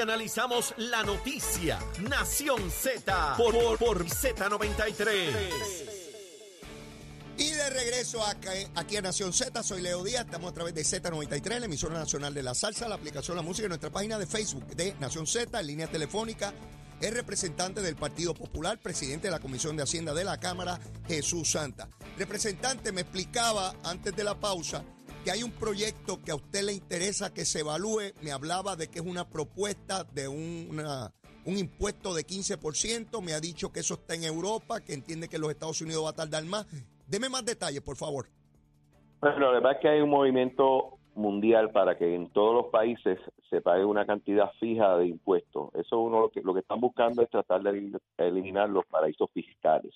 Analizamos la noticia. Nación Z por, por, por Z93. Y de regreso aquí a Nación Z, soy Leo Díaz, estamos a través de Z93, la emisora nacional de la salsa, la aplicación La Música y nuestra página de Facebook de Nación Z, en línea telefónica, el representante del Partido Popular, presidente de la Comisión de Hacienda de la Cámara, Jesús Santa. Representante, me explicaba antes de la pausa que hay un proyecto que a usted le interesa que se evalúe, me hablaba de que es una propuesta de un, una- un impuesto de 15%, me ha dicho que eso está en Europa, que entiende que los Estados Unidos va a tardar más. Deme más detalles, por favor. Bueno, la verdad es que hay un movimiento mundial para que en todos los países se pague una cantidad fija de impuestos. Eso uno lo que, lo que están buscando es tratar de elim- eliminar los paraísos fiscales.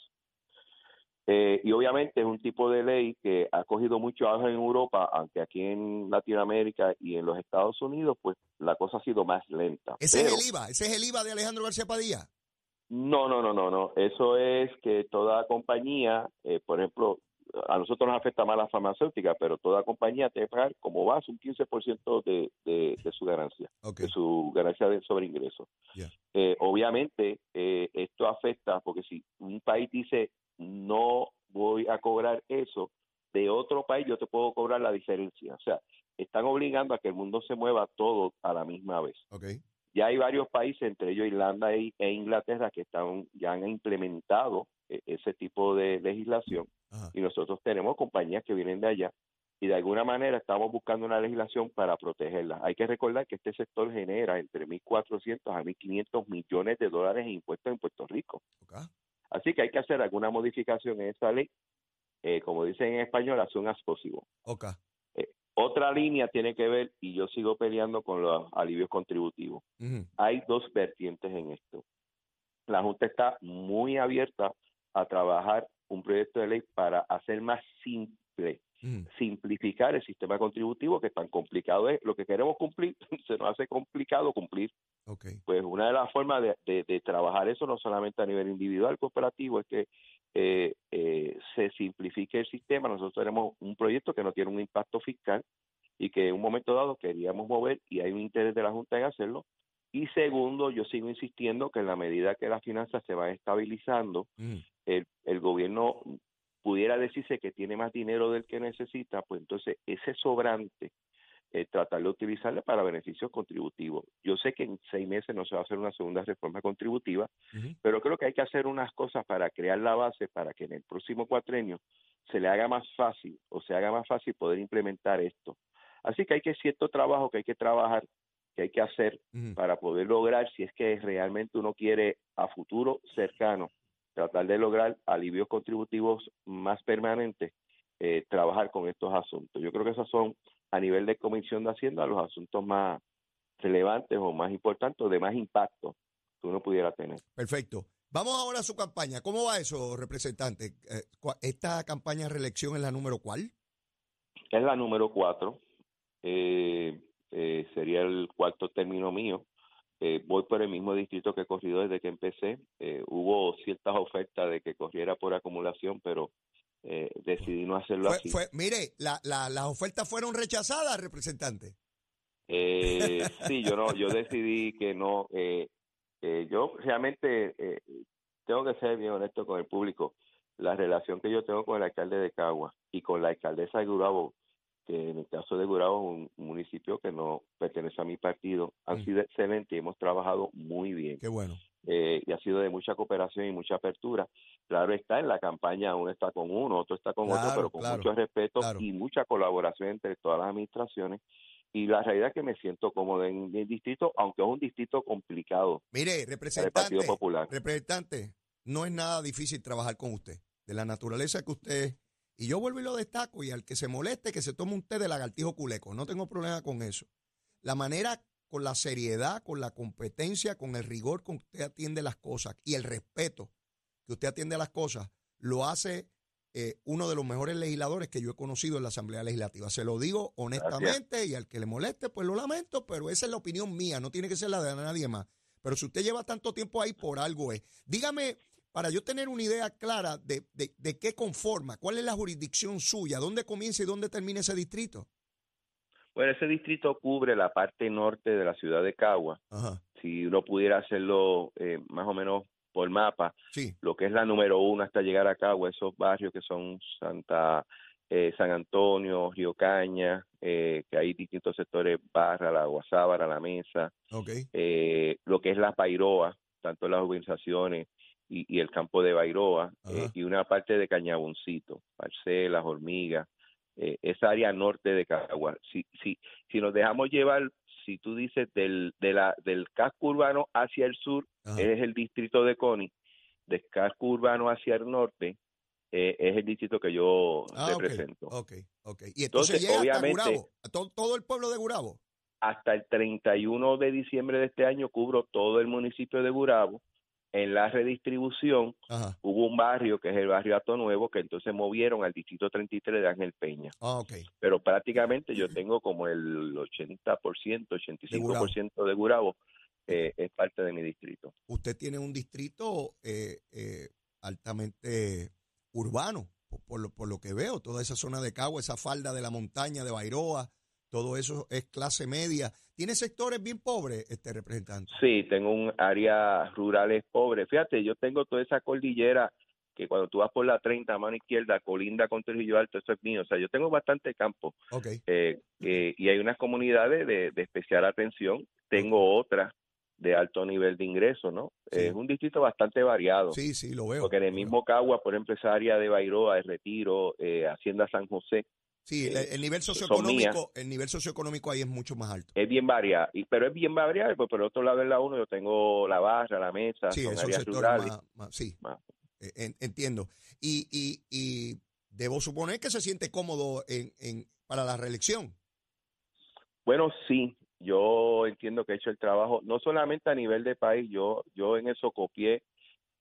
Eh, y obviamente es un tipo de ley que ha cogido mucho auge en Europa, aunque aquí en Latinoamérica y en los Estados Unidos, pues la cosa ha sido más lenta. Ese Pero- es el IVA, ese es el IVA de Alejandro García Padilla. no, no, no, no, no. Eso es que toda compañía, eh, por ejemplo, a nosotros nos afecta más la farmacéutica, pero toda compañía tiene que pagar como base un 15% de, de, de su ganancia, de su ganancia de sobre ingreso. Ya. Eh, obviamente, eh, esto afecta porque si un país dice no voy a cobrar eso, de otro país yo te puedo cobrar la diferencia. O sea, están obligando a que el mundo se mueva todo a la misma vez Ok. ya hay varios países, entre ellos Irlanda e, e Inglaterra, que están ya han implementado eh, ese tipo de legislación Ajá. y nosotros tenemos compañías que vienen de allá y de alguna manera estamos buscando una legislación para protegerlas. Hay que recordar que este sector genera entre 1.400 a 1.500 millones de dólares en impuestos en Puerto Rico. ok. Así que hay que hacer alguna modificación en esa ley, eh, como dicen en español, as soon as possible. Ok. Otra línea tiene que ver, y yo sigo peleando con los alivios contributivos hay dos vertientes en esto. La Junta está muy abierta a trabajar un proyecto de ley para hacer más simple, simplificar el sistema contributivo que tan complicado es. Lo que queremos cumplir, se nos hace complicado cumplir. Pues una de las formas de, de- de trabajar eso, no solamente a nivel individual, cooperativo, es que eh, eh, se simplifique el sistema. Nosotros tenemos un proyecto que no tiene un impacto fiscal y que en un momento dado queríamos mover y hay un interés de la Junta en hacerlo. Y segundo, yo sigo insistiendo que en la medida que las finanzas se van estabilizando, Ujú. el, el gobierno pudiera decirse que tiene más dinero del que necesita, pues entonces ese sobrante, eh, tratar de utilizarle para beneficios contributivos. Yo sé que en seis meses no se va a hacer una segunda reforma contributiva, pero creo que hay que hacer unas cosas para crear la base para que en el próximo cuatrenio se le haga más fácil o se haga más fácil poder implementar esto. Así que hay que cierto trabajo que hay que trabajar, que hay que hacer para poder lograr, si es que realmente uno quiere a futuro cercano, tratar de lograr alivios contributivos más permanentes, eh, trabajar con estos asuntos. Yo creo que esos son, a nivel de Comisión de Hacienda, los asuntos más relevantes o más importantes o de más impacto que uno pudiera tener. Perfecto. Vamos ahora a su campaña. ¿Cómo va eso, representante? Eh, ¿Esta campaña de reelección es la número cuál? Es la número cuatro, eh, eh, sería el cuarto término mío. Eh, voy por el mismo distrito que he corrido desde que empecé. Eh, hubo ciertas ofertas de que corriera por acumulación, pero eh, decidí no hacerlo Fue, así. fue- mire, la- la- las ofertas fueron rechazadas, representante. Eh, sí, yo no, yo decidí que no. Eh, eh, yo realmente eh, tengo que ser bien honesto con el público. La relación que yo tengo con el alcalde de Cagua y con la alcaldesa de Gurabo, que en el caso de Gurabo es un municipio que no pertenece a mi partido, han Mm. sido excelentes y hemos trabajado muy bien. Qué bueno. Eh, y ha sido de mucha cooperación y mucha apertura. Claro está, en la campaña uno está con uno, otro está con otro, Claro, pero con claro, mucho respeto claro. y mucha colaboración entre todas las administraciones. Y la realidad es que me siento cómodo en mi distrito, aunque es un distrito complicado Mire, representante, Partido Popular. representante, no es nada difícil trabajar con usted. De la naturaleza que usted es. Y yo vuelvo y lo destaco, y al que se moleste, que se tome un té de lagartijo culeco. No tengo problema con eso. La manera, con la seriedad, con la competencia, con el rigor con que usted atiende las cosas y el respeto que usted atiende a las cosas, lo hace eh, uno de los mejores legisladores que yo he conocido en la Asamblea Legislativa. Se lo digo honestamente y al que le moleste, pues lo lamento, pero esa es la opinión mía, no tiene que ser la de nadie más. Pero si usted lleva tanto tiempo ahí, por algo es. Dígame, para yo tener una idea clara de, de, de qué conforma, cuál es la jurisdicción suya, dónde comienza y dónde termina ese distrito. Bueno, ese distrito cubre la parte norte de la ciudad de Cagua, Ajá. si uno pudiera hacerlo eh, más o menos por mapa, Sí. lo que es la número uno hasta llegar a Cagua, esos barrios que son Santa eh, San Antonio, Río Caña, eh, que hay distintos sectores, Barra, la Guasábara, la Mesa, Ok. eh, lo que es la Pairoa, tanto las urbanizaciones y, y el campo de Bairoa, eh, y una parte de Cañaboncito, Parcelas, Hormigas, eh, esa área norte de Cagua. Si, si, si nos dejamos llevar, si tú dices del, de la, del casco urbano hacia el sur, Ajá. es el distrito de Coni, del casco urbano hacia el norte, eh, es el distrito que yo Ah, represento. ok, ok. Y entonces, Entonces, llega obviamente- hasta Gurabo, a to- todo el pueblo de Gurabo. hasta el 31 de diciembre de este año cubro todo el municipio de Gurabo. En la redistribución Ajá. hubo un barrio que es el barrio Ato Nuevo que entonces movieron al distrito 33 de Ángel Peña. Ah. Pero prácticamente yo tengo como el 80%, 85% de Gurabo eh, es parte de mi distrito. Usted tiene un distrito eh, eh, altamente urbano, por, por lo, por lo que veo. Toda esa zona de Cagua, esa falda de la montaña de Bairoa, todo eso es clase media. ¿Tiene sectores bien pobres, este representante? Sí, tengo un área rurales pobre. Fíjate, yo tengo toda esa cordillera que cuando tú vas por la 30 a mano izquierda, colinda con Trujillo Alto, eso es mío. O sea, yo tengo bastante campo Ok. eh, eh, y hay unas comunidades de, de especial atención. Tengo otras de alto nivel de ingreso, ¿no? Sí. Es un distrito bastante variado. Sí, sí, lo veo. Porque en el mismo Cagua, por ejemplo, esa área de Bairoa, de Retiro, eh, Hacienda San José, Sí, el, eh, el nivel socioeconómico, el nivel socioeconómico ahí es mucho más alto. es bien variado. Y, pero es bien variado, pues por otro lado en la 1 yo tengo la barra, la mesa, Sí, son áreas rurales. más, más- sí, Más. en- entiendo. Y, y, y debo suponer que se siente cómodo en, en, para la reelección. Bueno, sí, yo entiendo que he hecho el trabajo, no solamente a nivel de país, yo, yo en eso copié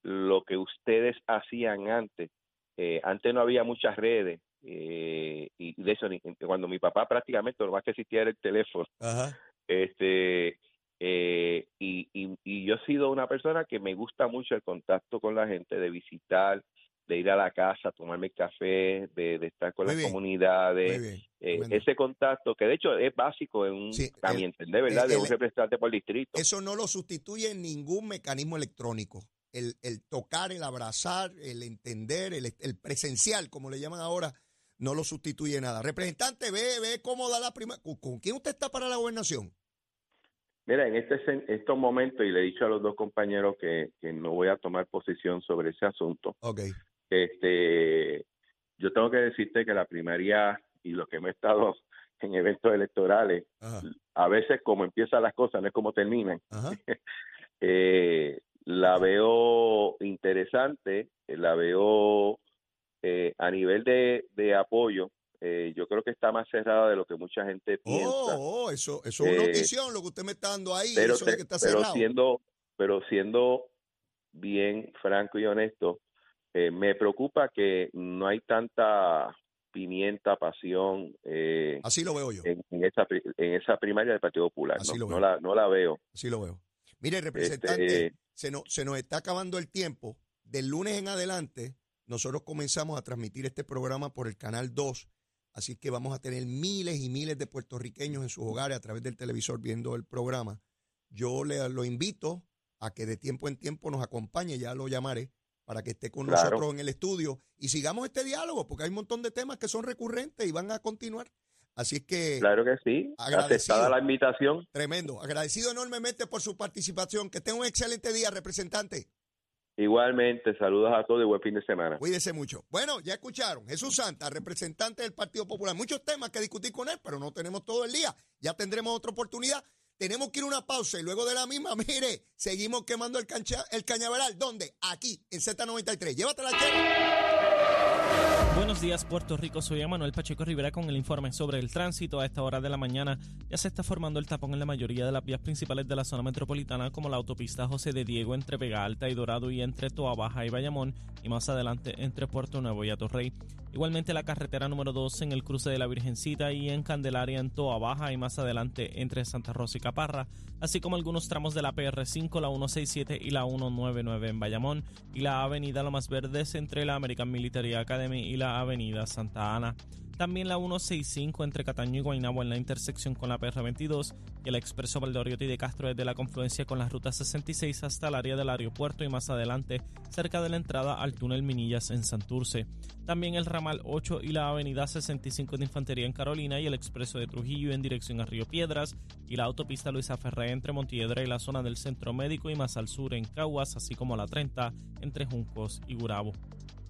lo que ustedes hacían antes. Eh, antes no había muchas redes, eh, y de eso, cuando mi papá prácticamente lo más que existía era el teléfono. Ajá. Este, eh, y, y, y yo he sido una persona que me gusta mucho el contacto con la gente, de visitar, de ir a la casa, tomarme café, de, de estar con Muy las bien, comunidades. Muy bien. Eh, ese contacto, que de hecho es básico en un, Sí, a el- mi entender, ¿verdad? de el- un representante por distrito. Eso no lo sustituye en ningún mecanismo electrónico. El, el tocar, el abrazar, el entender, el, el presencial, como le llaman ahora, no lo sustituye nada. Representante, ve, ve cómo da la primera. ¿Con, quién usted está para la gobernación? Mira, en este, estos momentos, y le he dicho a los dos compañeros que, que no voy a tomar posición sobre ese asunto, Ok. este, yo tengo que decirte que la primaria y lo que me he estado en eventos electorales, Ajá. a veces como empiezan las cosas, no es como terminan. Eh, la veo interesante, la veo eh, a nivel de, de apoyo. eh, yo creo que está más cerrada de lo que mucha gente piensa. Oh, oh, eso, eso es una Eh, notición, lo que usted me está dando ahí, pero, eso que está pero cerrado. siendo pero siendo bien franco y honesto eh, me preocupa que no hay tanta pimienta pasión eh, Así lo veo yo, en, en esa en esa primaria del Partido Popular Así no, lo no veo. la no la veo así lo veo. Mire, representante, Este, se, nos, se nos está acabando el tiempo. Del lunes en adelante, nosotros comenzamos a transmitir este programa por el Canal 2. Así que vamos a tener miles y miles de puertorriqueños en sus hogares a través del televisor viendo el programa. Yo le lo invito a que de tiempo en tiempo nos acompañe, ya lo llamaré, para que esté con Claro. nosotros en el estudio y sigamos este diálogo, porque hay un montón de temas que son recurrentes y van a continuar. Así es que, claro que sí agradecido. aceptada la invitación tremendo. Agradecido enormemente por su participación. Que tenga un excelente día, representante. Igualmente saludos a todos y buen fin de semana Cuídese mucho. Bueno, ya escucharon. Jesús Santa, representante del Partido Popular. Muchos temas que discutir con él, pero no tenemos todo el día. Ya tendremos otra oportunidad. Tenemos que ir a una pausa y luego de la misma, mire, seguimos quemando el, cancha, el cañaveral. ¿Dónde? Aquí, en Z93. Llévatela, Chero. Días, Puerto Rico. Soy Manuel Pacheco Rivera con el informe sobre el tránsito. A esta hora de la mañana ya se está formando el tapón en la mayoría de las vías principales de la zona metropolitana, como la autopista José de Diego entre Vega Alta y Dorado y entre Toa Baja y Bayamón, y más adelante entre Puerto Nuevo y Atorrey. Igualmente la carretera número 2 en el cruce de la Virgencita y en Candelaria en Toa Baja y más adelante entre Santa Rosa y Caparra, así como algunos tramos de la PR5, la 167 y la 199 en Bayamón y la avenida Lomas Verdes entre la American Military Academy y la avenida Santa Ana. También la 165 entre Cataño y Guaynabo en la intersección con la PR22 y el expreso Valdoriotti de Castro desde la confluencia con la ruta 66 hasta el área del aeropuerto y más adelante cerca de la entrada al túnel Minillas en Santurce. También el ramal 8 y la avenida 65 de Infantería en Carolina y el expreso de Trujillo en dirección a Río Piedras y la autopista Luisa Ferré entre Montiedra y la zona del Centro Médico y más al sur en Caguas, así como la 30 entre Juncos y Gurabo.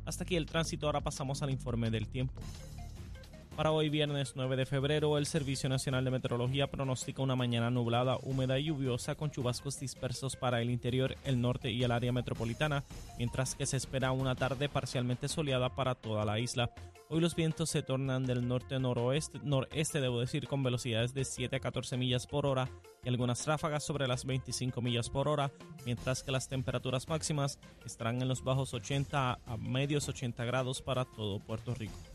Hasta aquí el tránsito, ahora pasamos al informe del tiempo. Para hoy viernes 9 de febrero, el Servicio Nacional de Meteorología pronostica una mañana nublada, húmeda y lluviosa con chubascos dispersos para el interior, el norte y el área metropolitana, mientras que se espera una tarde parcialmente soleada para toda la isla. Hoy los vientos se tornan del norte-noroeste, noreste debo decir, con velocidades de 7 a 14 millas por hora y algunas ráfagas sobre las 25 millas por hora, mientras que las temperaturas máximas estarán en los bajos 80 a medios 80 grados para todo Puerto Rico.